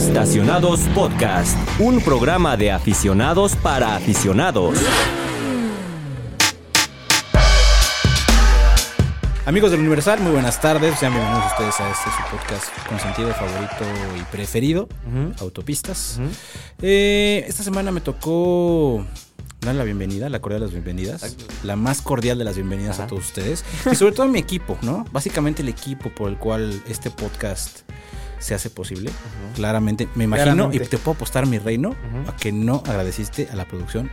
Estacionados Podcast, un programa de aficionados para aficionados. Amigos del Universal, muy buenas tardes. Sean bienvenidos ustedes a este su podcast consentido, favorito y preferido, Autopistas. Eh, esta semana me tocó dar la bienvenida, la cordial de las bienvenidas, la más cordial de las bienvenidas a todos ustedes y sobre todo a mi equipo, ¿no? Básicamente el equipo por el cual este podcast se hace posible. Claramente, me imagino Claramente. y te puedo apostar mi reino a que no agradeciste a la producción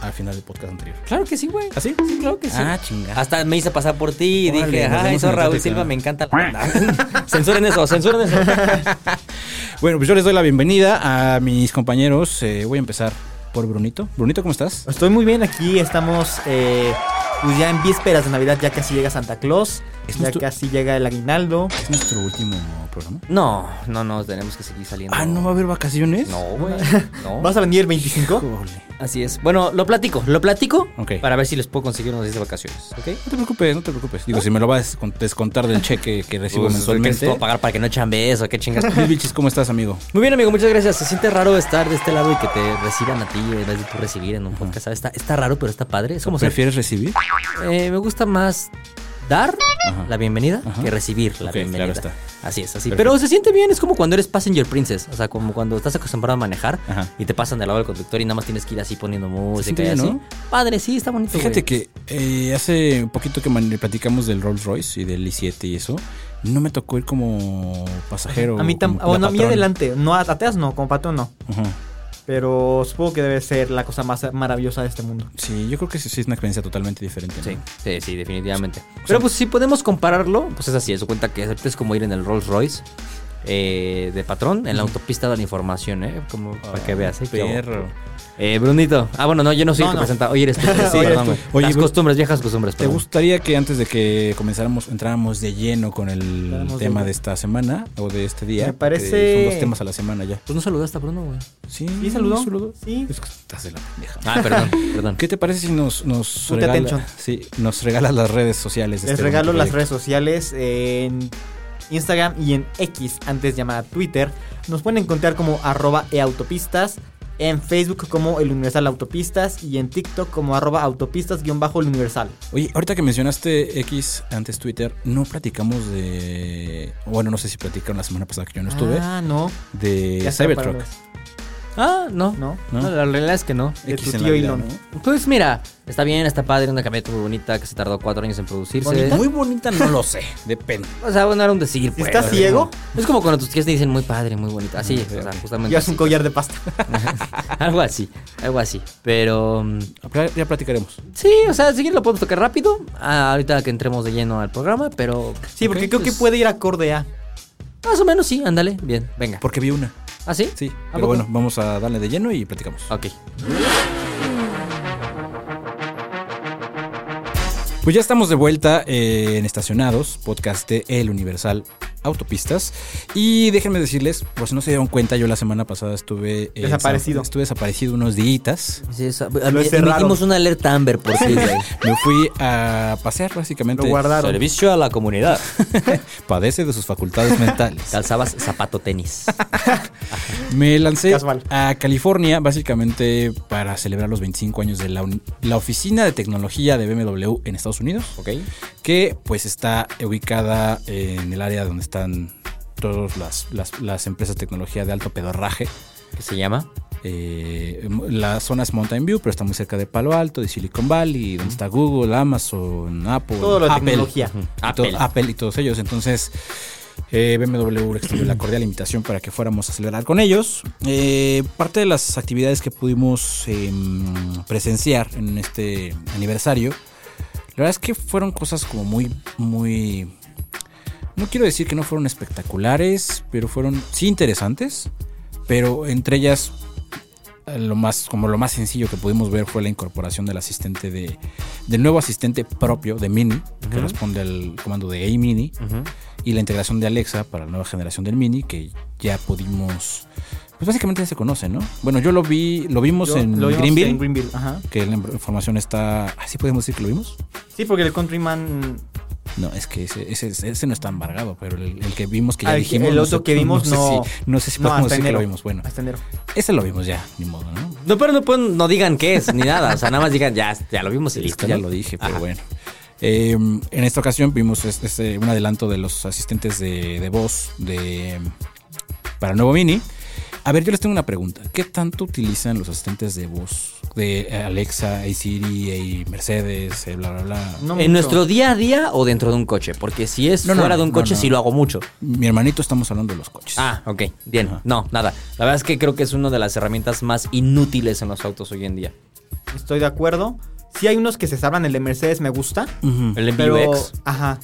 al final del podcast anterior. Claro que sí, güey. ¿Así? Sí, claro que sí. Ah, chinga. Hasta me hice pasar por ti y Órale, dije, vemos eso Raúl tráfico". Silva me encanta. la-". censuren eso, censuren eso. Bueno, pues yo les doy la bienvenida a mis compañeros. Eh, voy a empezar por Brunito. Brunito, ¿cómo estás? Estoy muy bien aquí, estamos eh, pues ya en vísperas de Navidad, ya casi llega Santa Claus, Es ya nuestro- casi llega el aguinaldo. Es nuestro último programa. No, no, no, tenemos que seguir saliendo. Ah, ¿no va a haber vacaciones? No, güey. No. ¿Vas a venir el 25? Híjole. Así es. Bueno, lo platico, lo platico Ok. para ver si les puedo conseguir unos días de vacaciones, ¿ok? No te preocupes, no te preocupes. Digo, si me lo vas a descont- descontar del cheque que recibo Pues, ¿qué mensualmente. puedo pagar para que no echan eso? ¿Qué chingas? Vilchis, ¿cómo estás, amigo? Muy bien, amigo, muchas gracias. Se siente raro estar de este lado y que te reciban a ti en vez de tú recibir en un podcast. Está, está raro, pero está padre. Es como ser ¿Prefieres recibir? Eh, me gusta más dar Ajá. la bienvenida Ajá. que recibir la bienvenida. claro está. Así es, así. Perfecto. Pero se siente bien, es como cuando eres passenger princess, o sea, como cuando estás acostumbrado a manejar Ajá. y te pasan del lado del conductor y nada más tienes que ir así poniendo música y así. ¿no? Padre, sí, está bonito. Fíjate güey. que eh, hace un poquito que platicamos del Rolls Royce y del i7 y eso. No me tocó ir como pasajero. A mí, tam- como bueno, a mí adelante, no a- atrás no, como patrón no, Ajá. Pero supongo que debe ser la cosa más maravillosa de este mundo. Sí, yo creo que sí, sí es una experiencia totalmente diferente. ¿no? Sí, sí, sí, definitivamente. Pero pues si podemos compararlo, pues es así, eso cuenta que es como ir en el Rolls Royce eh, de patrón en la autopista de la información, ¿eh? Como para que veas, ¿eh? Perro. Eh, Brunito. Ah, bueno, no, yo no soy No, el que no. presenta. Oye, eres tú. Sí, Oye, perdón, eres tú. Oye, Las Bru- costumbres, viejas costumbres. ¿Te perdón. gustaría que antes de que comenzáramos, entráramos de lleno con el tema de esta semana o de este día? Me parece- Son dos temas a la semana ya. Pues no saludaste a Bruno, güey. Sí, ¿Sí saludó? saludó. Sí. Es que estás de la pendeja. Ah, perdón, perdón. ¿Qué te parece si nos, nos, Ponte regala- atención. sí, nos regalas las redes sociales? Les este regalo las redes sociales en Instagram y en X, antes llamada Twitter. Nos pueden encontrar como arroba eautopistas, en Facebook como el Universal Autopistas y en TikTok como arroba autopistas-el Universal. Oye, ahorita que mencionaste X antes Twitter, no platicamos de. Bueno, no sé si platicaron la semana pasada que yo no estuve. Ah, no. de Cybertruck. Ah, no. ¿No? ¿no? No, la realidad es que no. De X tu en la tío vida, Elon. ¿no? Pues mira, está bien, está padre, una camioneta muy bonita que se tardó cuatro años en producirse. ¿Bonita? Muy bonita, no lo sé. Depende. O sea, bueno, era un decir, pues. estás ciego, Es como cuando tus tías te dicen muy padre, muy bonita. Así, o sea, justamente. llevas un así. collar de pasta. algo así, algo así. Pero. mm, Ya, ya platicaremos. Sí, o sea, si lo podemos tocar rápido. ah, ahorita que entremos de lleno al programa, pero. Sí, porque creo que pues, puede ir acorde a. Más o menos sí, ándale. Bien, venga. Porque vi una. ¿Ah, sí? Sí. ¿A Pero poco? bueno, vamos a darle de lleno y platicamos. Ok. Pues ya estamos de vuelta eh, en Estacionados, podcast de El Universal Autopistas. Y déjenme decirles, por si no se dieron cuenta, yo la semana pasada estuve... eh, Desaparecido. Estuve desaparecido unos días. Sí, em- emitimos una alerta Amber por sí. Me fui a pasear básicamente. Lo guardaron. Servicio a la comunidad. Padece de sus facultades mentales. Calzabas zapato tenis. Me lancé Casual. a California básicamente para celebrar los 25 años de la, la oficina de tecnología de BMW en Estados Unidos. Ok. que pues está ubicada en el área donde están todas las, las- las empresas de tecnología de alto pedorraje. ¿Qué se llama? Eh, la zona es Mountain View, pero está muy cerca de Palo Alto, de Silicon Valley, donde está Google, Amazon, Apple, Todo lo de Apple, tecnología. y Apple. Apple y todos ellos. Entonces, eh, BMW extendió la cordial invitación para que fuéramos a celebrar con ellos. Eh, parte de las actividades que pudimos em, presenciar en este aniversario, la verdad es que fueron cosas como muy, muy... No quiero decir que no fueron espectaculares, pero fueron sí interesantes, pero entre ellas eh, lo más como lo más sencillo que pudimos ver fue la incorporación del asistente de del nuevo asistente propio de Mini que responde al comando de Hey Mini y la integración de Alexa para la nueva generación del Mini que ya pudimos pues básicamente ya se conoce, ¿no? Bueno, yo lo vi, lo vimos Yo- en lo vimos Greenville, en Greenville, ajá. que la información está, así podemos decir que lo vimos. Sí, porque el Countryman No, es que ese, ese, ese no está embargado, pero el, el que vimos que ya dijimos. el otro que vimos no. no- sé si, no sé si no, podemos decir que lo vimos. Bueno, Hasta enero. ese lo vimos ya, ni modo, ¿no? No, pero no, pueden- no digan qué es ni nada. O sea, nada más digan, ya, ya lo vimos y listo. ya lo dije, pero Ajá. bueno. Eh, en esta ocasión vimos este, este, un adelanto de los asistentes de, de voz de, para el nuevo Mini. A ver, yo les tengo una pregunta. ¿Qué tanto utilizan los asistentes de voz de eh, Alexa, Siri, y Mercedes, eh, bla, bla, bla? No ¿En mucho. nuestro día a día o dentro de un coche? Porque si es No, no, fuera de un coche, no. sí lo hago mucho. Mi hermanito estamos hablando de los coches. Ah, ok, bien. Ajá. No, nada. La verdad es que creo que es una de las herramientas más inútiles en los autos hoy en día. Estoy de acuerdo. Sí hay unos que se salvan, el de Mercedes me gusta. El Pero, MBUX. ajá.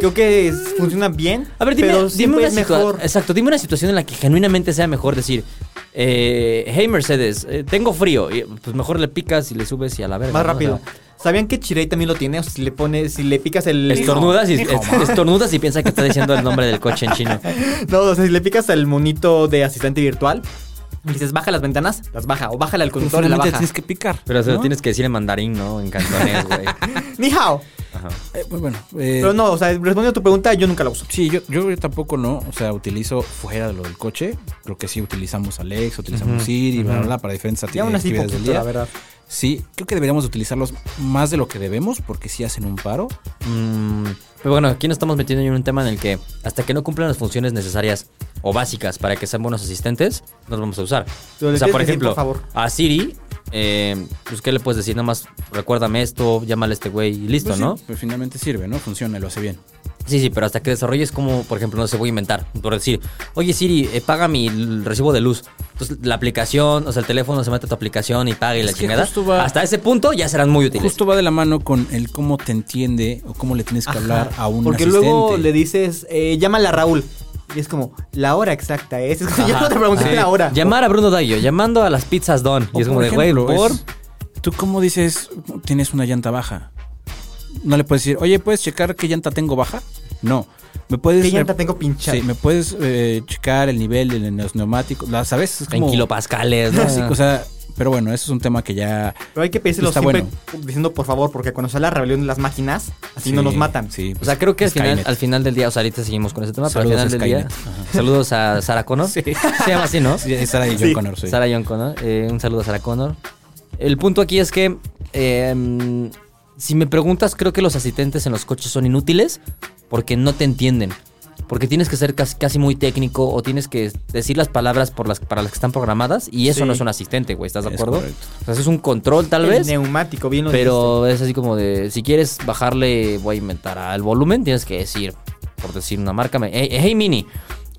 Creo que es- funciona bien. A ver, dime, pero dime siempre una es mejor. Exacto, dime una situación en la que genuinamente sea mejor decir, eh, hey Mercedes, eh, tengo frío. Y, pues mejor le picas y le subes y a la verga. Más ¿no? O rápido. sea, ¿Sabían que Chirei también lo tiene? O sea, si le pones, si le picas el. estornudas y, Hijo, es- ma. estornudas y piensa que está diciendo el nombre del coche en chino. No, o sea, si le picas al monito de asistente virtual y dices baja las ventanas, las baja. O bájale al conductor y la baja. tienes que picar. Pero se lo tienes que decir en mandarín, ¿no? En cantonés, güey. Ni hao. Ajá. Eh, pues bueno, eh, Pero no, o sea, respondiendo a tu pregunta, yo nunca la uso. Sí, yo, yo tampoco no, o sea, utilizo fuera de lo del coche, creo que sí utilizamos Alexa, utilizamos Ujú, Siri, bla, bla, ujú. bla, para diferentes así actividades del día. la verdad. Sí, creo que deberíamos utilizarlos más de lo que debemos porque sí hacen un paro. Mm, pero bueno, aquí nos estamos metiendo en un tema en el que hasta que no cumplan las funciones necesarias o básicas para que sean buenos asistentes, no los vamos a usar. O sea, por decir, ejemplo, por favor. a Siri, eh, pues ¿qué le puedes decir? Nada más recuérdame esto, llámale a este güey y listo, Pues sí, ¿no? pues finalmente sirve, ¿no? Funciona, lo hace bien. Sí, sí, pero hasta que desarrolles como, por ejemplo, no se voy a inventar, por decir, oye Siri, eh, paga mi recibo de luz. Entonces la aplicación, o sea, el teléfono se mete a tu aplicación y paga y la Es chingada. va- Hasta ese punto ya serán muy útiles. Justo va de la mano con el cómo te entiende o cómo le tienes que Ajá. hablar a un Porque asistente. luego le dices, eh, llámale a Raúl. Y es como, la hora exacta es. Es como, yo no te pregunté Sí. la hora. Llamar a Bruno Dayo, llamando a las pizzas Don. O Y es como de, güey, por... ¿Tú cómo dices, tienes una llanta baja? No le puedes decir, oye, ¿puedes checar qué llanta tengo baja? No. ¿Me puedes... ¿Qué llanta tengo pinchada? Sí, ¿me puedes eh, checar el nivel de los neumáticos? La- ¿Sabes? Es En kilopascales, ¿no? Sí, o sea, pero bueno, eso es un tema que ya... Pero hay que pedírselo Está siempre bueno. diciendo por favor, porque cuando sale la rebelión de las máquinas, así no nos matan. Sí, O sea, creo que al final, Skynet. al final del día, o sea, ahorita seguimos con ese tema, Saludos pero al a final del día, Skynet. Ajá. saludos a Sarah Connor. Sí. Se llama así, ¿no? Sí, Sarah y John Sí. Connor, sí. Sarah John Connor. Eh, un saludo a Sarah Connor. El punto aquí es que, eh, si me preguntas, creo que los asistentes en los coches son inútiles porque no te entienden. Porque tienes que ser casi, casi muy técnico o tienes que decir las palabras por las, para las que están programadas y eso Sí. no es un asistente, güey, ¿estás de Es acuerdo? correcto. O sea, eso es un control tal el vez. neumático, bien lo Pero es así como de, si quieres bajarle, voy a inventar al volumen, tienes que decir, por decir una marca, me- hey, hey, Mini,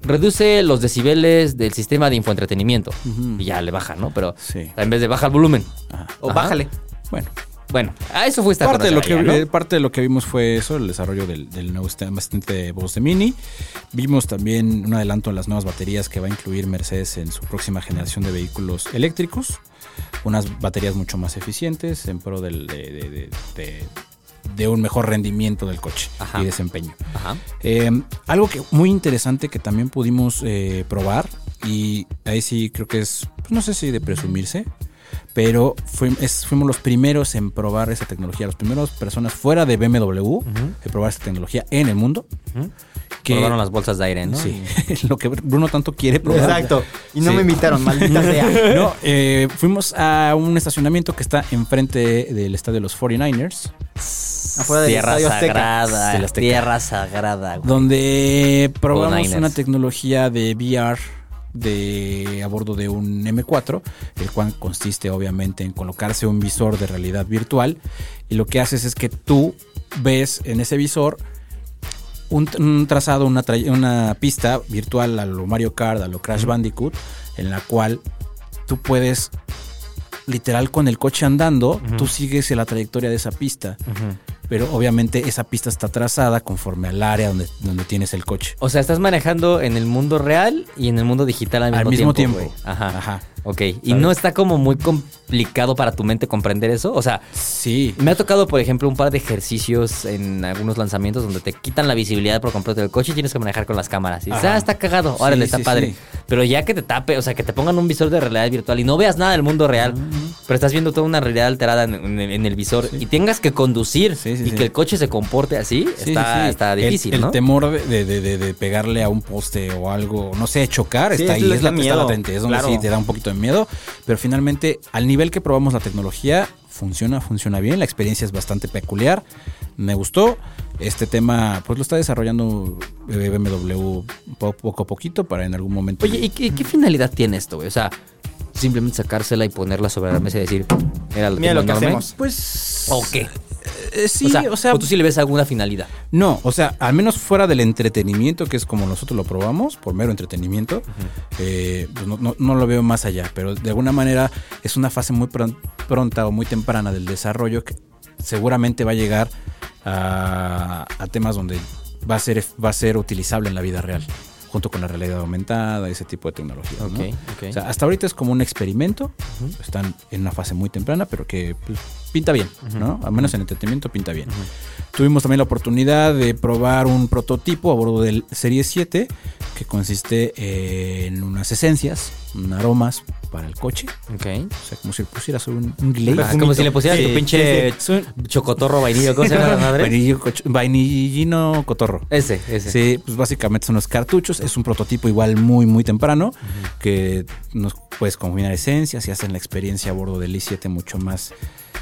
reduce los decibeles del sistema de infoentretenimiento. Y ya le baja, ¿no? Pero Sí. en vez de baja el volumen. Ajá. O Ajá. bájale. Bueno, Bueno, a eso fue esta parte de, lo que, eh, parte de lo que vimos fue eso, el desarrollo del, del nuevo sistema asistente de voz de Mini. Vimos también un adelanto en las nuevas baterías que va a incluir Mercedes en su próxima generación de vehículos eléctricos. Unas baterías mucho más eficientes en pro del- de, de- de- de- de un mejor rendimiento del coche Ajá. y desempeño. Ajá. Eh, algo que muy interesante que también pudimos eh, probar y ahí sí creo que es, pues, no sé si de presumirse, pero fui- es- fuimos los primeros en probar esa tecnología, las primeras personas fuera de BMW en probar esta tecnología en el mundo. Que, Probaron las bolsas de aire, ¿no? Sí, lo que Bruno tanto quiere probar. Exacto. Y no Sí. me invitaron, maldita sea. No, eh, fuimos a un estacionamiento que está enfrente del estadio de los 49ers, Afuera del Tierra Estadio Azteca. sagrada. Azteca. Tierra sagrada, güey. donde probamos una tecnología de VR de a bordo de un M4, el cual consiste obviamente en colocarse un visor de realidad virtual y lo que haces es que tú ves en ese visor un, un trazado, una, pista virtual a lo Mario Kart, a lo Crash Bandicoot, en la cual tú puedes literal con el coche andando, tú sigues la trayectoria de esa pista. Pero obviamente esa pista está trazada conforme al área donde, donde tienes el coche. O sea, estás manejando en el mundo real y en el mundo digital al mismo, Al mismo tiempo. tiempo. Ajá. Ajá. Ok. ¿Y no está como muy complicado para tu mente comprender eso? O sea, Sí. me ha tocado, por ejemplo, un par de ejercicios en algunos lanzamientos donde te quitan la visibilidad por completo del coche y tienes que manejar con las cámaras. Y dices, ah, está cagado. Sí, Órale, está sí, padre. sí. Pero ya que te tape, o sea, que te pongan un visor de realidad virtual y no veas nada del mundo real, pero estás viendo toda una realidad alterada en, en el- en el visor y tengas que conducir y que el coche se comporte así, Sí, está, está difícil, el, ¿no? temor de, de- de- de pegarle a un poste o algo, no sé, chocar, está es ahí, es la está miedo, latente, es donde claro. sí te da un poquito de miedo, pero finalmente, al nivel que probamos la tecnología, funciona, funciona bien, la experiencia es bastante peculiar, me gustó, este tema pues lo está desarrollando eh, BMW po- poco a poquito para en algún momento... Oye, ¿y qué, qué finalidad tiene esto, güey? O sea, simplemente sacársela y ponerla sobre la mesa y decir, mira, lo, Mira tengo lo que hacemos. Pues... ¿O qué? Eh, sí, o sea, ¿o tú sí le ves alguna finalidad. No, o sea, al menos fuera del entretenimiento, que es como nosotros lo probamos, por mero entretenimiento, eh, pues no, no- no lo veo más allá, pero de alguna manera es una fase muy pron- pronta o muy temprana del desarrollo que seguramente va a llegar a, a temas donde va a, ser, va a ser utilizable en la vida real, junto con la realidad aumentada, ese tipo de tecnología. ¿no? Ok, ok. O sea, hasta ahorita es como un experimento, están en una fase muy temprana, pero que pues, pinta bien, ¿no? Al menos en entretenimiento pinta bien. Tuvimos también la oportunidad de probar un prototipo a bordo del Serie 7 que consiste en unas esencias, un aromas para el coche. Ok. O sea, como si le pusieras un, un glaze. Ah, como si le pusieras Sí, tu pinche sí, chocotorro vainillo, ¿cómo se llama la madre? Vainillo Vainillino cotorro. Ese, ese. Sí, pues básicamente son los cartuchos. Es un prototipo igual muy, muy temprano que nos puedes combinar esencias y hacen la experiencia a bordo del i7 mucho más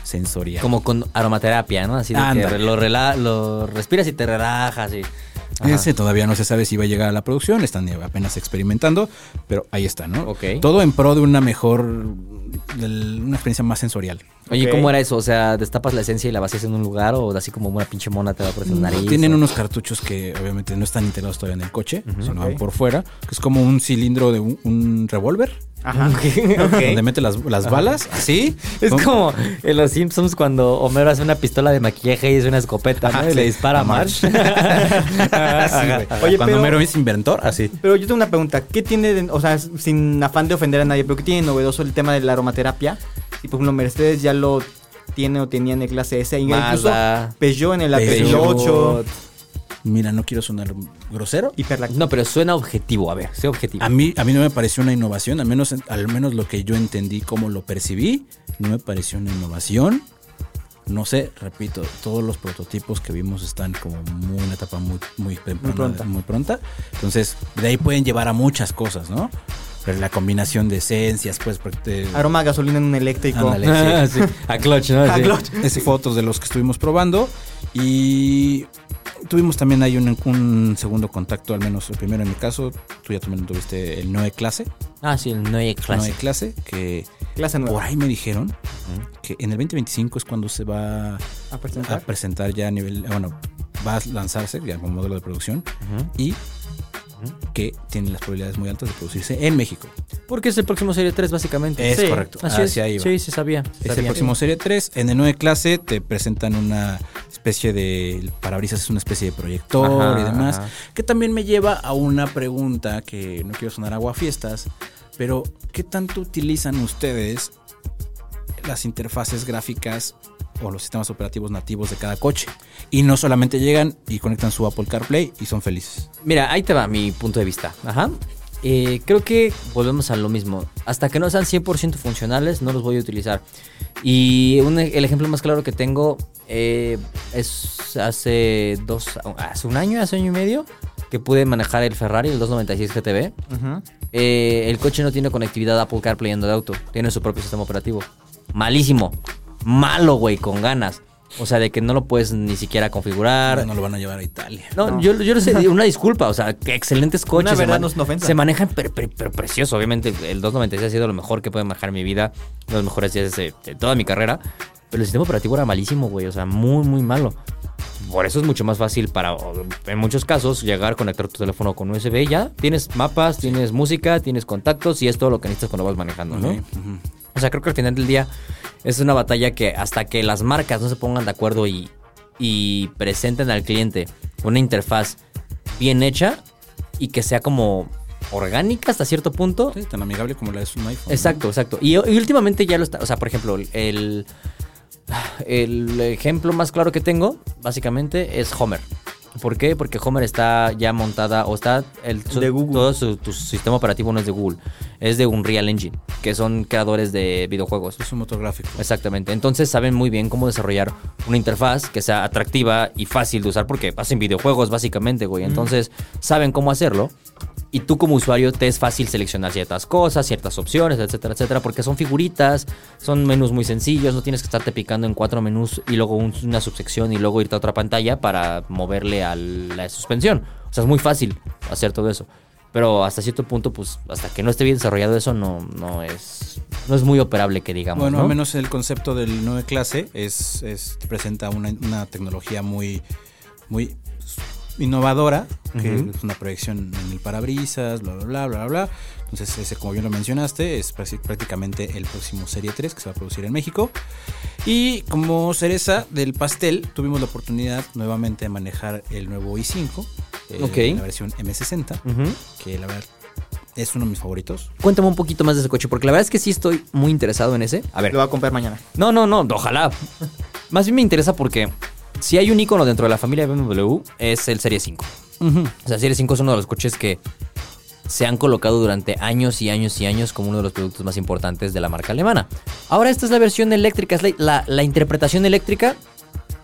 sensorial. Como con aromaterapia, ¿no? Así de que lo, rela- lo respiras y te relajas y... Ajá. Ese todavía no se sabe si va a llegar a la producción, están apenas experimentando, pero ahí está, ¿no? Todo en pro de una mejor, una experiencia más sensorial. Oye. ¿cómo era eso? O sea, ¿destapas la esencia y la vacías en un lugar o así como una pinche mona te va por la nariz? Tienen o- unos cartuchos que obviamente no están integrados todavía en el coche, sino ok. van por fuera, que es como un cilindro de un, un revólver, Ajá. donde mete las, las balas, así. Es como en los Simpsons cuando Homero hace una pistola de maquillaje y es una escopeta, ¿no? Ajá, y le dispara a A March. Sí. Oye, Cuando pero- Mero es inventor, así. Pero yo tengo una pregunta. ¿Qué tiene, de- o sea, sin afán de ofender a nadie, pero qué tiene novedoso el tema de la aromaterapia? Y por ejemplo, Mercedes ya lo tiene o tenía en el clase S. Incluso Mazda. Peugeot en el Peugeot. 8. Mira, no quiero sonar grosero. No, pero suena objetivo, a ver, sé objetivo. A mí, a mí no me pareció una innovación, al menos, al menos lo que yo entendí, cómo lo percibí, no me pareció una innovación. No sé, repito, todos los prototipos que vimos están como muy una etapa muy, muy, temprana, pronta. muy pronta. Entonces, de ahí pueden llevar a muchas cosas, ¿no? Pero la combinación de esencias, pues, Aroma a gasolina en un eléctrico. Ah, sí. A clutch, ¿no? A Sí. clutch. es fotos de los que estuvimos probando y tuvimos también ahí un, un segundo contacto, al menos el primero en mi caso, tú ya también tuviste el Noe Clase, Ah, sí, el Noe Noe Classic. Clase, que Clase por ahí me dijeron que en el 2025 es cuando se va A a presentar. presentar ya a nivel, bueno, va a lanzarse ya como modelo de producción. Y que tiene las probabilidades muy altas de producirse en México. Porque es el próximo Serie 3, básicamente. Es Sí, correcto, Así hacia es. ahí va. Sí, sí, sabía. Es sabía. el próximo Serie 3. En el 9 clase te presentan una especie de. El parabrisas es una especie de proyector Ajá, y demás. ajá. Que también me lleva a una pregunta que no quiero sonar aguafiestas. Pero, ¿qué tanto utilizan ustedes las interfaces gráficas o los sistemas operativos nativos de cada coche? Y no solamente llegan y conectan su Apple CarPlay y son felices. Mira, ahí te va mi punto de vista. Ajá. Eh, creo que volvemos a lo mismo. Hasta que no sean 100% funcionales, no los voy a utilizar. Y un- el ejemplo más claro que tengo eh, es hace dos, hace un año, hace año y medio, que pude manejar el Ferrari, el 296 GTB. Ujú. Eh, el coche no tiene conectividad Apple CarPlay en el auto. Tiene su propio sistema operativo. Malísimo. Malo, güey, con ganas. O sea, de que no lo puedes ni siquiera configurar. No lo van a llevar a Italia. No, No. Yo, yo no sé, una disculpa, o sea, que excelentes coches. Una se verdad no es una ofensa. Se manejan pero, pero- pero precioso, obviamente el 296 ha sido lo mejor que puede manejar en mi vida, uno de los mejores días de, de toda mi carrera, pero el sistema operativo era malísimo, güey, o sea, muy, muy malo. Por eso es mucho más fácil para, en muchos casos, llegar, conectar tu teléfono con USB y ya. Tienes mapas, tienes música, tienes contactos y es todo lo que necesitas cuando vas manejando, ¿no? O sea, creo que al final del día es una batalla que hasta que las marcas no se pongan de acuerdo y, y presenten al cliente una interfaz bien hecha y que sea como orgánica hasta cierto punto. Sí, tan amigable como la es un iPhone. ¿no? Exacto, exacto. Y, y últimamente ya lo está, o sea, por ejemplo, el, el ejemplo más claro que tengo, básicamente, es Homer. ¿Por qué? Porque Homer está ya montada o está el su- De Google. todo su, tu sistema operativo no es de Google, es de Unreal Engine, que son creadores de videojuegos. Es un motor gráfico. Exactamente. Entonces saben muy bien cómo desarrollar una interfaz que sea atractiva y fácil de usar porque hacen videojuegos básicamente, güey. Entonces saben cómo hacerlo. Y tú como usuario te es fácil seleccionar ciertas cosas, ciertas opciones, etcétera, etcétera, porque son figuritas, son menús muy sencillos, no tienes que estarte picando en cuatro menús y luego un- una subsección y luego irte a otra pantalla para moverle a la suspensión. O sea, es muy fácil hacer todo eso. Pero hasta cierto punto, pues, hasta que no esté bien desarrollado eso, no, no es. No es muy operable que digamos. Bueno, ¿no? al menos el concepto del 9 clase es, es- presenta una, una tecnología muy, muy innovadora, que es una proyección en el parabrisas, bla, bla, bla, bla, bla. Entonces, ese, como bien lo mencionaste, es prácti- prácticamente el próximo Serie 3 que se va a producir en México. Y como cereza del pastel, tuvimos la oportunidad nuevamente de manejar el nuevo i5, eh, Ok. la versión M60, Ujú. que la verdad es uno de mis favoritos. Cuéntame un poquito más de ese coche, porque la verdad es que sí estoy muy interesado en ese. A ver. Lo voy a comprar mañana. No, no, no, ojalá. Más bien me interesa porque si hay un icono dentro de la familia de BMW, es el Serie 5. Ujú. O sea, Serie 5 es uno de los coches que se han colocado durante años y años y años como uno de los productos más importantes de la marca alemana. Ahora esta es la versión eléctrica, es la, la- la interpretación eléctrica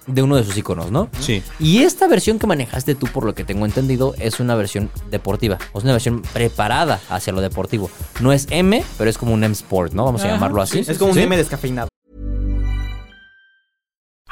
de uno de sus iconos, ¿no? Sí. Y esta versión que manejaste tú, por lo que tengo entendido, es una versión deportiva. O es una versión preparada hacia lo deportivo. No es M, pero es como un M Sport, ¿no? Vamos a Ajá, llamarlo así. Es como un. M descafeinado.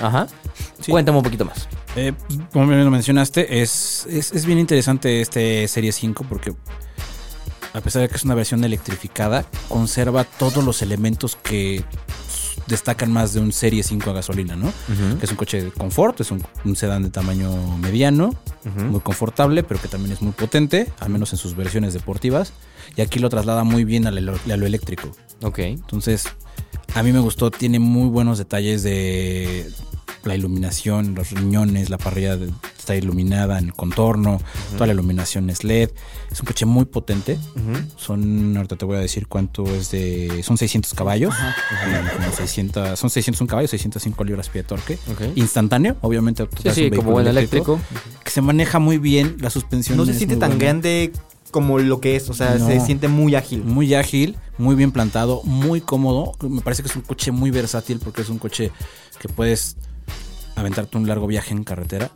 Ajá. Sí. Cuéntame un poquito más. Eh, como bien lo mencionaste, es, es, es bien interesante este Serie 5 porque a pesar de que es una versión electrificada, conserva todos los elementos que destacan más de un Serie 5 a gasolina, ¿no? Que es un coche de confort, es un, un sedán de tamaño mediano, muy confortable, pero que también es muy potente, al menos en sus versiones deportivas. Y aquí lo traslada muy bien a lo, a lo eléctrico. Ok. Entonces, a mí me gustó, tiene muy buenos detalles de la iluminación, los riñones, la parrilla está iluminada en el contorno, toda la iluminación es LED. Es un coche muy potente. Son, ahorita te voy a decir cuánto es de. Son 600 caballos. Eh, como 600, son 601 caballos, 605 libras pie de torque. Instantáneo, obviamente. Sí, como buen eléctrico. Que se maneja muy bien, la suspensión. No se siente tan buena. grande como lo que es. O sea, No. se siente muy ágil. Muy ágil, muy bien plantado, muy cómodo. Me parece que es un coche muy versátil porque es un coche que puedes aventarte un largo viaje en carretera.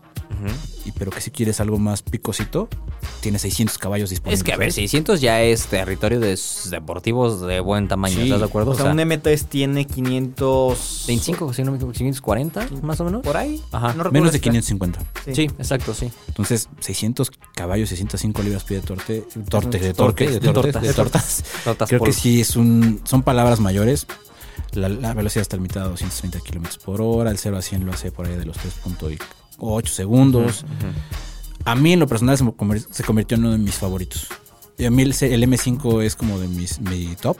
Y pero que si quieres algo más picosito, tiene 600 caballos disponibles. Es que, a ver, 600 ya es territorio de deportivos de buen tamaño, Sí. ¿estás de acuerdo? O sea, un M3 tiene 500... 25, si no me equivoco, 540 más o menos. Por ahí. Ajá. No Menos de si está- 550. Sí, exacto, sí. Entonces, 600 caballos, 605 libras pie de torte, torte, de torque, de de tortas. de tortas. Tortas Creo que sí es un, son palabras mayores. La, la velocidad está limitada a 230 kilómetros por hora. El 0 a 100 lo hace por ahí de los 3.8 segundos. A mí, en lo personal, se, conver- se convirtió en uno de mis favoritos. Y a mí el, C- el M5 es como de mis, mi top,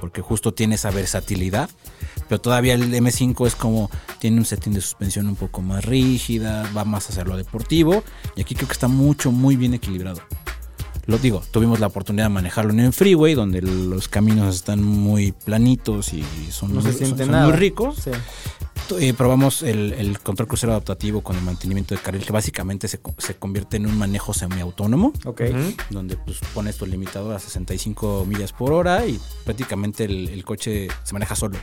porque justo tiene esa versatilidad. Pero todavía el M5 es como, tiene un setting de suspensión un poco más rígida, va más hacia lo deportivo. Y aquí creo que está mucho, muy bien equilibrado. Lo digo, tuvimos la oportunidad de manejarlo en el freeway, donde los caminos están muy planitos y son, No muy- son muy ricos. Sí. Eh, probamos el, el control crucero adaptativo con el mantenimiento de carril, que básicamente se, co- se convierte en un manejo semiautónomo, Ok. donde pues, pones tu limitador a 65 millas por hora y prácticamente el, el coche se maneja solo.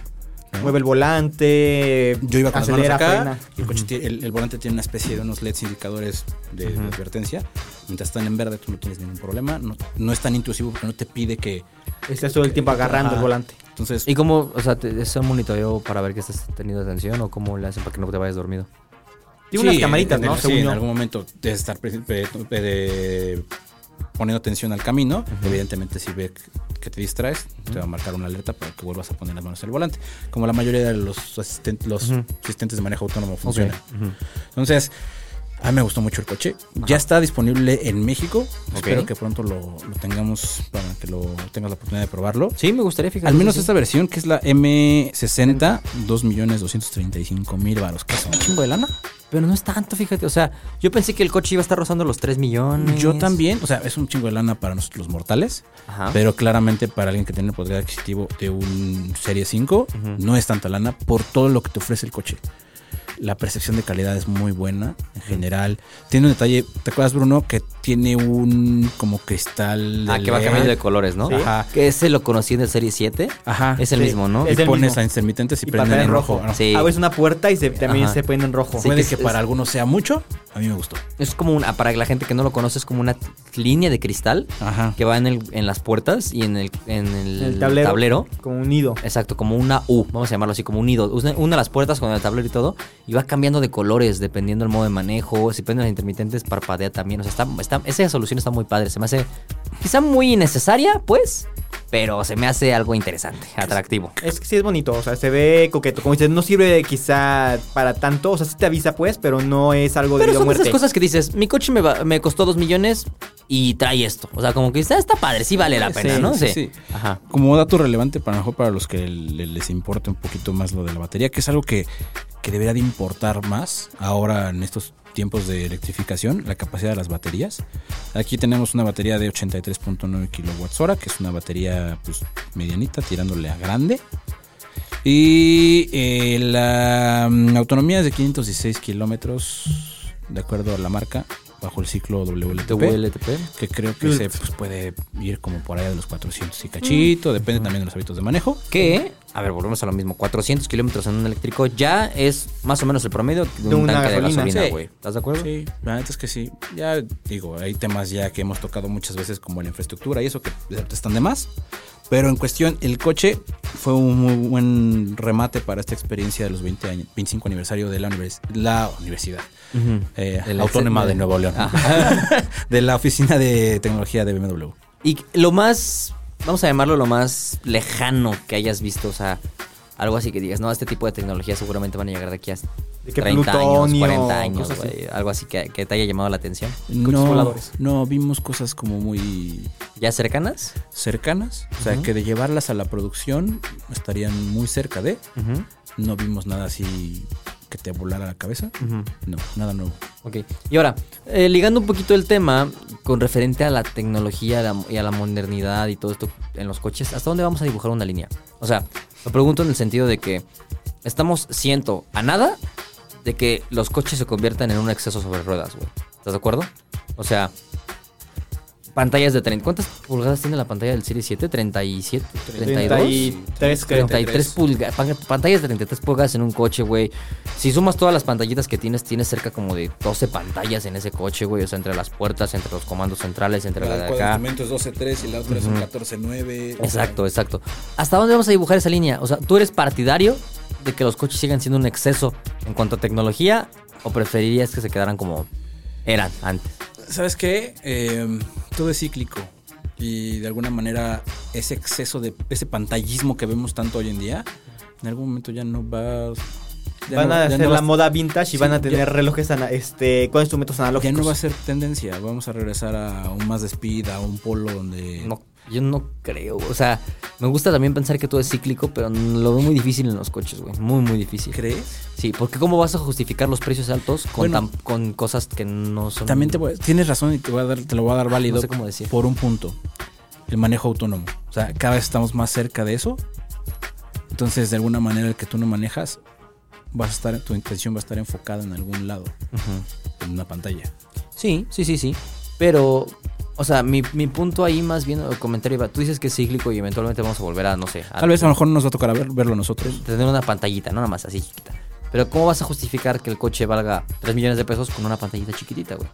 ¿no? Mueve el volante. Yo iba con las manos acelera, acá, y el, coche tiene- el- el volante tiene una especie de unos LEDs indicadores de, de advertencia. Mientras están en verde, tú no tienes ningún problema. No, no es tan intrusivo porque no te pide que. Estás todo el tiempo agarrando Ajá. el volante. Entonces, ¿Y cómo, o sea, te- es un monitoreo para ver que estás teniendo atención o cómo le hacen para que no te vayas dormido? Tiene Sí, unas camaritas, en- ¿no? sí, en algún momento de estar pre- poniendo atención al camino. Evidentemente, si ve que te distraes, te va a marcar una alerta para que vuelvas a poner las manos en el volante. Como la mayoría de los, asisten- los asistentes de manejo autónomo funcionan. Entonces, a mí me gustó mucho el coche. Ya está disponible en México. Espero que pronto lo, lo tengamos para que lo tengas la oportunidad de probarlo. Sí, me gustaría fijar. Al menos esta versión, que es la M60, 2.235.000 baros, que es un chingo de lana. Pero no es tanto, fíjate. O sea, yo pensé que el coche iba a estar rozando los 3 millones. Yo también, o sea, es un chingo de lana para nosotros los mortales, Ajá. pero claramente para alguien que tiene el poder adquisitivo de un Serie 5, no es tanta lana por todo lo que te ofrece el coche. La percepción de calidad es muy buena en general. Tiene un detalle, ¿te acuerdas Bruno? Que tiene un como cristal de Ah, que va cambiando de colores, ¿no? Sí. Ajá. Que ese lo conocí en el Serie 7. Ajá. Es el Sí. mismo, ¿no? Y Es el pones mismo. a intermitentes y, Y prenden en rojo. rojo. Sí. Abres una puerta y se, también Ajá. se pone en rojo. Sí, Puede que que, es- para algunos sea mucho, a mí me gustó. Es como una, para la gente que no lo conoce, es como una línea de cristal Ajá. que va en, el, en las puertas y en el, en el, El tablero, tablero. Como un nido. Exacto, como una U, vamos a llamarlo así, como un nido. Una, una de las puertas con el tablero y todo, y va cambiando de colores dependiendo del modo de manejo. Si prenden las intermitentes, parpadea también. O sea, está, esa solución está muy padre. Se me hace quizá muy innecesaria, pues, pero se me hace algo interesante, atractivo. Es que sí es bonito, o sea, se ve coqueto. Como dices, no sirve quizá para tanto, o sea, sí te avisa pues, pero no es algo de Pero vida son muerte. esas cosas que dices, mi coche me, va- me costó dos millones y trae esto. O sea, como que está, está padre, sí vale la pena, Sí, ¿no? sí, sí. Ajá. Como dato relevante para mejor para los que le- les importe un poquito más lo de la batería, que es algo que, que debería de importar más ahora en estos tiempos de electrificación, la capacidad de las baterías. Aquí tenemos una batería de 83.9 kilowatts hora, que es una batería pues medianita, tirándole a grande. Y eh, la mm, autonomía es de 516 kilómetros, de acuerdo a la marca, bajo el ciclo WLTP WLTP. que creo que se pues, puede ir como por allá de los 400 y cachito, depende también de los hábitos de manejo. Que, a ver, volvemos a lo mismo. 400 kilómetros en un eléctrico ya es más o menos el promedio de un De una tanque de gasolina. gasolina, Sí. güey. ¿Estás de acuerdo? Sí, la neta es que sí. Ya digo, hay temas ya que hemos tocado muchas veces como la infraestructura y eso que están de más. Pero en cuestión, el coche fue un muy buen remate para esta experiencia de los 20 años, 25 aniversario de la, univers- la universidad eh, El autónoma ex- de Nuevo León. De la oficina de tecnología de BMW. Y lo más, vamos a llamarlo lo más lejano que hayas visto, o sea, algo así que digas, no, este tipo de tecnología seguramente van a llegar de aquí a De que 30 años, plutonio, 40 años, güey. Algo así que, que te haya llamado la atención. No, no, vimos cosas como muy ¿Ya cercanas? cercanas, o sea, que de llevarlas a la producción estarían muy cerca de. No vimos nada así que te volara la cabeza. No, nada nuevo. Ok. Y ahora, eh, ligando un poquito el tema con referente a la tecnología la- y a la modernidad y todo esto en los coches, ¿hasta dónde vamos a dibujar una línea? O sea, lo pregunto en el sentido de que estamos siento a nada de que los coches se conviertan en un exceso sobre ruedas, güey. ¿Estás de acuerdo? O sea, pantallas de 30. ¿Cuántas pulgadas tiene la pantalla del Series 7? ¿37? ¿32? 33 creo. 33 pulgadas, pantallas de 33 pulgadas en un coche, güey. Si sumas todas las pantallitas que tienes, tienes cerca como de 12 pantallas en ese coche, güey. O sea, entre las puertas, entre los comandos centrales, entre la de acá. es 12.3 y la otra es un 14.9. Exacto, exacto. ¿Hasta dónde vamos a dibujar esa línea? O sea, ¿tú eres partidario de que los coches sigan siendo un exceso en cuanto a tecnología o preferirías que se quedaran como eran antes? ¿Sabes qué? Eh, todo es cíclico. Y de alguna manera ese exceso de ese pantallismo que vemos tanto hoy en día, en algún momento ya no va... ya Van no- a ya hacer no va la moda vintage y Sí, van a ya- tener relojes ana- este, con instrumentos Ya analógicos. no va a ser tendencia, vamos a regresar a un más de speed, a un polo donde... No, yo no creo. O sea, me gusta también pensar que todo es cíclico, pero lo veo muy difícil en los coches, güey. Muy, muy difícil. ¿Crees? Sí, porque ¿cómo vas a justificar los precios altos con, Bueno. tan- con cosas que no son... También te voy- tienes razón y te, voy a dar, te lo voy a dar válido no sé cómo decir. por un punto. El manejo autónomo. O sea, cada vez estamos más cerca de eso. Entonces, de alguna manera, el que tú no manejas, vas a estar, tu intención va a estar enfocada en algún lado, en una pantalla. Sí, sí, sí, sí. Pero, o sea, mi, mi punto ahí más bien, el comentario iba, tú dices que es cíclico y eventualmente vamos a volver a, no sé, a Tal vez a lo mejor nos va a tocar a ver- verlo nosotros. tener una pantallita, no nada más así chiquita. Pero ¿cómo vas a justificar que el coche valga 3 millones de pesos con una pantallita chiquitita, güey?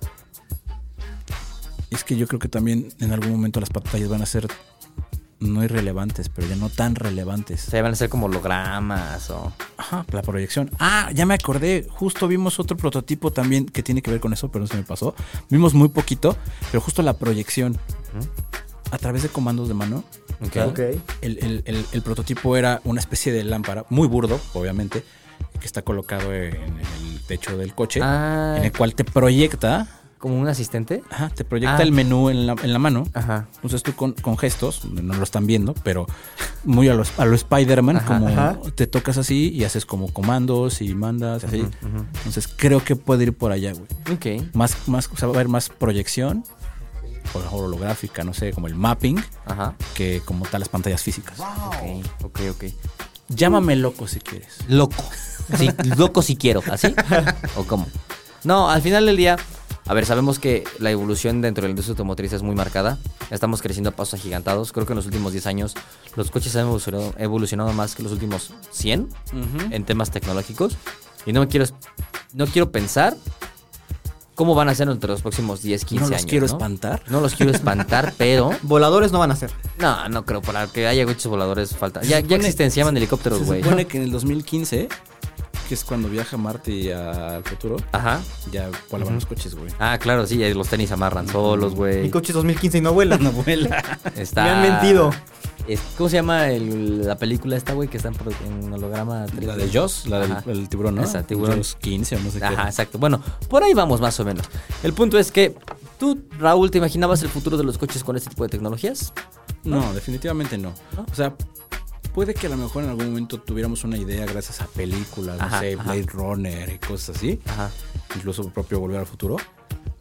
Es que yo creo que también en algún momento las pantallas van a ser no irrelevantes, pero ya no tan O relevantes. sea, van a ser como hologramas o... Ajá, la proyección. Ah, ya me acordé. Justo vimos otro prototipo también que tiene que ver con eso, pero no se me pasó. Vimos muy poquito, pero justo la proyección. a través de comandos de mano. Ok. Ok. El, el- el- el prototipo era una especie de lámpara, muy burdo, obviamente, que está colocado en el techo del coche, Ah, en el cual te proyecta, como un asistente. ajá, te proyecta Ah. el menú en la, en la mano. Ajá. Entonces tú con, con gestos, no lo están viendo, pero muy a los, a lo Spider-Man, como ajá. te tocas así y haces como comandos y mandas, así. Entonces creo que puede ir por allá, güey. Ok. Más, más, o sea, va a haber más proyección, por ejemplo, holográfica, no sé, como el mapping, Ajá. que como tal las pantallas físicas. Ok, ok, ok. Llámame loco si quieres. Loco. Sí, loco si quiero, ¿así? ¿O cómo? No, al final del día, a ver, sabemos que la evolución dentro de la industria automotriz es muy marcada. Estamos creciendo a pasos agigantados. Creo que en los últimos 10 años los coches han evolucionado, evolucionado más que los últimos 100 en temas tecnológicos. Y no me quiero, no quiero pensar cómo van a ser entre los próximos 10, 15 no los años. quiero ¿no? espantar. No los quiero espantar, pero... Voladores no van a ser. No, no creo. Para que haya coches voladores falta. Ya, ya existen, se llaman helicópteros, Se güey. supone que en el 2015, que es cuando viaja Marte al futuro, Ajá. ya volaban los coches, güey. Ah, claro, sí, ahí los tenis amarran solos, güey. Mi coche es 2015 y no vuela. No vuela. Está... Me han mentido. ¿Cómo se llama el- la película esta, güey, que está en, holograma? 3D? La de Joss, la del el tiburón, ¿no? Esa, tiburón. Joss 15 o no sé qué. Ajá, exacto. Bueno, por ahí vamos más o menos. El punto es que tú, Raúl, ¿te imaginabas el futuro de los coches con este tipo de tecnologías? No, definitivamente no. O sea, puede que a lo mejor en algún momento tuviéramos una idea gracias a películas, no sé, ajá. Blade Runner y cosas así. Ajá. Incluso propio Volver al Futuro.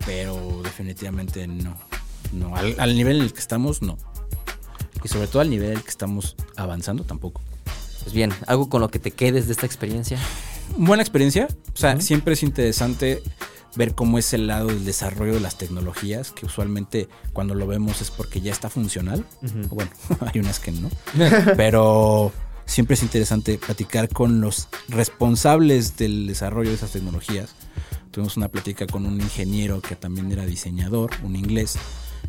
Pero definitivamente no. No, al, al nivel en el que estamos, no. Y sobre todo al nivel en el que estamos avanzando, tampoco. Pues bien, algo con lo que te quedes de esta experiencia. Buena experiencia. O sea, siempre es interesante ver cómo es el lado del desarrollo de las tecnologías, que usualmente cuando lo vemos es porque ya está funcional. Bueno, hay unas que no. Pero siempre es interesante platicar con los responsables del desarrollo de esas tecnologías. Tuvimos una plática con un ingeniero que también era diseñador, un inglés,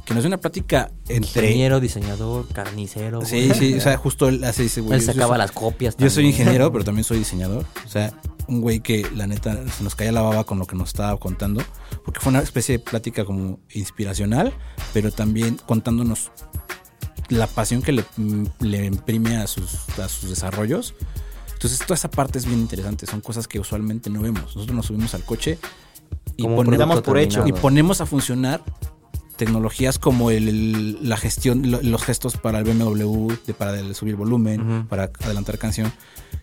que nos dio una plática entre... Ingeniero, diseñador, carnicero. Sí, güey. sí, o sea, justo él así dice, güey. Él sacaba las copias. yo soy ingeniero, pero también soy diseñador. O sea, un güey que la neta se nos caía la baba con lo que nos estaba contando. Porque fue una especie de plática como inspiracional, pero también contándonos la pasión que le, le imprime a sus, a sus desarrollos. Entonces, toda esa parte es bien interesante. Son cosas que usualmente no vemos. Nosotros nos subimos al coche y, por hecho. ponemos a funcionar tecnologías como el, la gestión, lo- los gestos para el BMW, de, para el subir volumen, Ujú. para adelantar canción,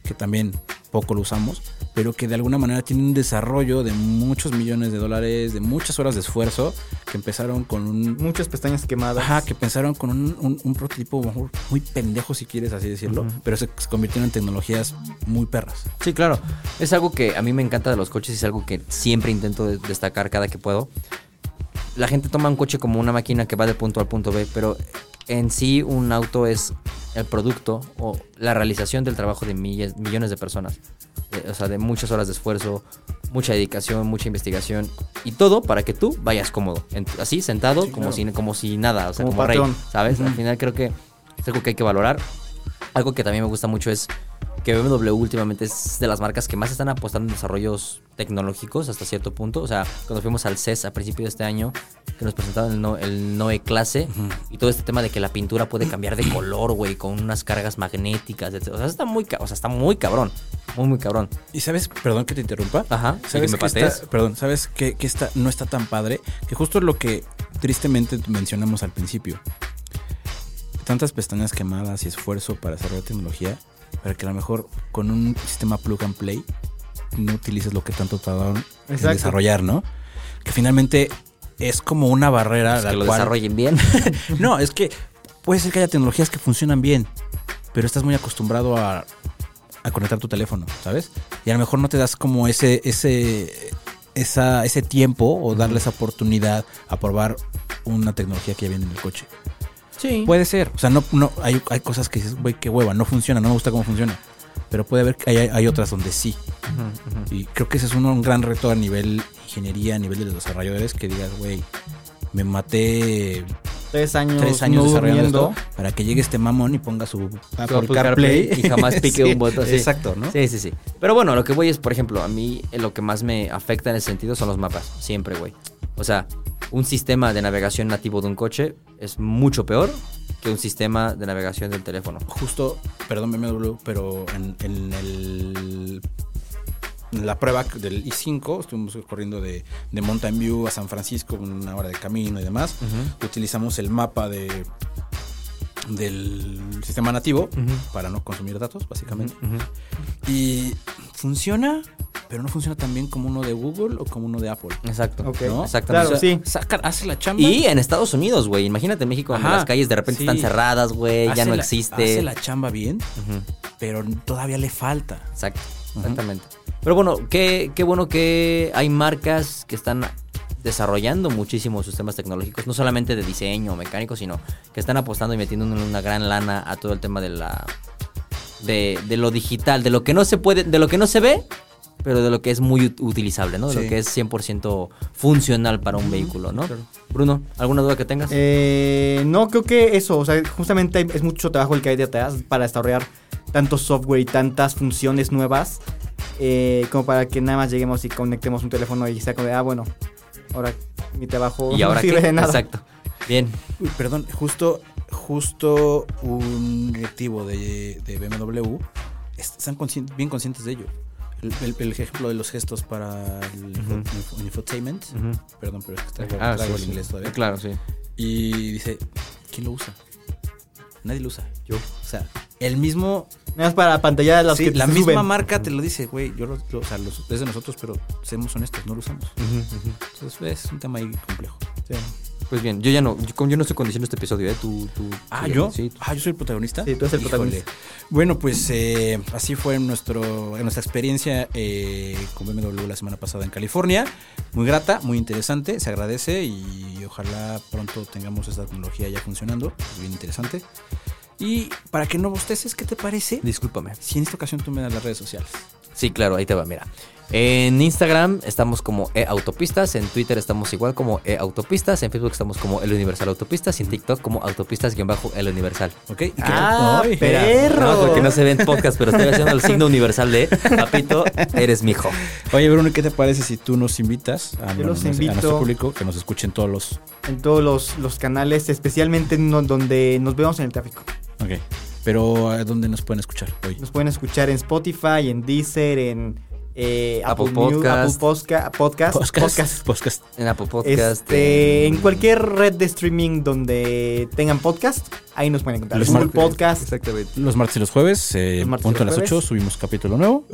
que también poco lo usamos, pero que de alguna manera tiene un desarrollo de muchos millones de dólares, de muchas horas de esfuerzo, que empezaron con un... Muchas pestañas quemadas. Ajá, que pensaron con un, un- un prototipo muy pendejo, si quieres así decirlo, pero se, se convirtieron en tecnologías muy perras. Sí, claro. Es algo que a mí me encanta de los coches y es algo que siempre intento de- destacar cada que puedo. La gente toma un coche como una máquina que va de punto A al punto B, pero en sí un auto es el producto o la realización del trabajo de milles- millones de personas. O sea, de muchas horas de esfuerzo, mucha dedicación, mucha investigación y todo para que tú vayas cómodo. En- así, sentado, como, claro. si, como si nada, o sea, Como como, rey. ¿sabes? Al final creo que es algo que hay que valorar. Algo que también me gusta mucho es que BMW últimamente es de las marcas que más están apostando en desarrollos tecnológicos hasta cierto punto. O sea, cuando fuimos al CES a principio de este año, que nos presentaron el, no- el Noe Clase y todo este tema de que la pintura puede cambiar de color, güey, con unas cargas magnéticas, etc. O sea, está muy, o sea, está muy cabrón. Muy, muy cabrón. Y sabes, perdón que te interrumpa. Ajá, sí, que ¿Sabes me que está- perdón, ¿sabes que, que no está tan padre? Que justo es lo que tristemente mencionamos al principio. Tantas pestañas quemadas y esfuerzo para desarrollar tecnología, para que a lo mejor con un sistema plug and play no utilices lo que tanto tardaron en desarrollar, ¿no? Que finalmente es como una barrera Pues la que lo cual- desarrollen bien. no, es que puede ser que haya tecnologías que funcionan bien, pero estás muy acostumbrado a, a conectar tu teléfono, ¿sabes? Y a lo mejor no te das como ese, ese, esa, ese tiempo o darle esa oportunidad a probar una tecnología que ya viene en el coche. Sí. Puede ser, o sea, no, no, hay, hay cosas que dices, güey, qué hueva, no funciona, no me gusta cómo funciona. Pero puede haber que hay, hay otras donde sí. Y creo que ese es un, un gran reto a nivel ingeniería, a nivel de los desarrolladores, que digas, güey, me maté Tres años, tres años no desarrollando durmiendo. esto para que llegue este mamón y ponga su Apple Apple CarPlay, CarPlay y jamás pique un botón así. Exacto, ¿no? Sí, sí, sí. Pero bueno, lo que voy es, por ejemplo, a mí eh, lo que más me afecta en ese sentido son los mapas. Siempre, güey. O sea, un sistema de navegación nativo de un coche es mucho peor que un sistema de navegación del teléfono. Justo, perdón BMW, pero en, en el la prueba del I5, estuvimos corriendo de, de Mountain View a San Francisco, una hora de camino y demás. Utilizamos el mapa de del sistema nativo para no consumir datos, básicamente. Y funciona, pero no funciona tan bien como uno de Google o como uno de Apple. Exacto. Ok. ¿no? Exactamente. Claro, sí. Saca- hace la chamba. Y en Estados Unidos, güey. Imagínate en México donde Ajá, las calles de repente sí. están cerradas, güey. Ya no la- existe. Hace la chamba bien, pero todavía le falta. Exacto, exactamente. Pero bueno, qué, qué bueno que hay marcas que están desarrollando muchísimos sistemas tecnológicos, no solamente de diseño mecánico, sino que están apostando y metiendo una gran lana a todo el tema de la de, de lo digital, de lo que no se puede, de lo que no se ve, pero de lo que es muy ut- utilizable, ¿no? De Sí. lo que es 100% funcional para un vehículo, ¿no? Bruno, ¿alguna duda que tengas? Eh, no, creo que eso, o sea, justamente hay- es mucho trabajo el que hay detrás para desarrollar tanto software y tantas funciones nuevas, eh, como para que nada más lleguemos y conectemos un teléfono y sea como de, ah, bueno, ahora mi trabajo y no ahora sirve qué? de nada. Exacto. Bien. Uy, perdón, justo, justo un directivo de, de BMW es- están conscien- bien conscientes de ello. El, el- el ejemplo de los gestos para el info- infotainment. Perdón, pero es que traigo, Ah, traigo sí, el sí. inglés todavía. Claro, sí. Y dice, ¿quién lo usa? Nadie lo usa. Yo. O sea, el mismo... Nada más para pantalla los sí, que la misma suben. marca te lo dice, güey. Yo lo, lo- o sea, los- es de nosotros, pero seamos honestos, no lo usamos. Entonces es un tema ahí complejo. Sí. Pues bien, yo ya no, yo, yo no estoy conduciendo este episodio, ¿eh? Tú, tú, Ah, tú- ¿yo? Sí. Ah, ¿yo soy el protagonista? Sí, tú eres el Híjole. protagonista. Bueno, pues eh, así fue nuestro, en nuestra experiencia eh, con BMW la semana pasada en California. Muy grata, muy interesante, se agradece y ojalá pronto tengamos esta tecnología ya funcionando. Es bien interesante. Y para que no bosteces, ¿qué te parece? Discúlpame. Si en esta ocasión tú me das las redes sociales. Sí, claro, ahí te va, mira. En Instagram estamos como eAutopistas, en Twitter estamos igual como eAutopistas, en Facebook estamos como El Universal Autopistas y en TikTok como Autopistas-El Universal. ¿Ok? ¿Y qué- Ah. Perro. No, porque no se ve en podcast, pero estoy haciendo el signo universal de Papito, eres mi hijo. Oye, Bruno, ¿qué te parece si tú nos invitas a, Yo los a nuestro público que nos escuchen todos los... En todos los, los canales, especialmente en no- donde nos vemos en el tráfico. Ok. Pero ¿a dónde nos pueden escuchar hoy? Nos pueden escuchar en Spotify, en Deezer, en eh, Apple Apple, Podcast. Apple Posca- Podcast, podcast. Podcast. En Apple Podcast. Este, en cualquier red de streaming donde tengan podcast, ahí nos pueden encontrar. Los Google martes. Podcast. Exactamente. Los martes y los jueves, eh, Los punto a las 8, jueves. subimos capítulo nuevo.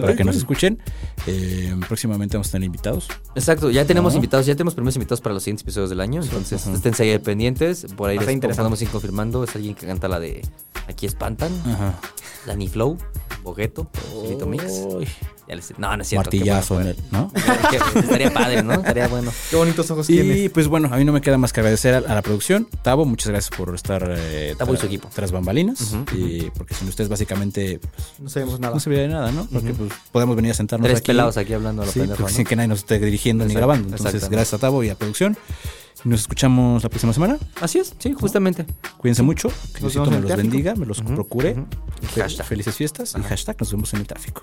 Para que nos escuchen. Eh, próximamente vamos a tener invitados. Exacto, ya tenemos ¿No? invitados, ya tenemos primeros invitados para los siguientes episodios del año, entonces Ajá. esténse ahí pendientes, por ahí les ir confirmando, es alguien que canta la de Aquí espantan, Ajá. Dani Flow, Bogueto, Chilito Mix. Uy, Ya les- no, no es cierto. martillazo en bueno él, ¿no? fuera. Que- Estaría padre, ¿no? Estaría bueno. Qué bonitos ojos Y tienes. pues bueno, a mí no me queda más que agradecer a, a la producción. Tavo, muchas gracias por estar eh, Tavo y su equipo. tras bambalinas. Y porque sin ustedes básicamente pues, No sabemos nada. no se veía de nada, ¿no? Porque pues, podemos venir a sentarnos Tres aquí. pelados aquí hablando a la Sí, ¿no? sin que nadie nos esté dirigiendo ni grabando. Entonces, gracias a Tavo y a producción. Nos escuchamos la próxima semana. Así es, sí, justamente. Cuídense mucho. Que Diosito me los tráfico. bendiga, me los procure. Y hashtag. Felices fiestas y hashtag nos vemos en el tráfico.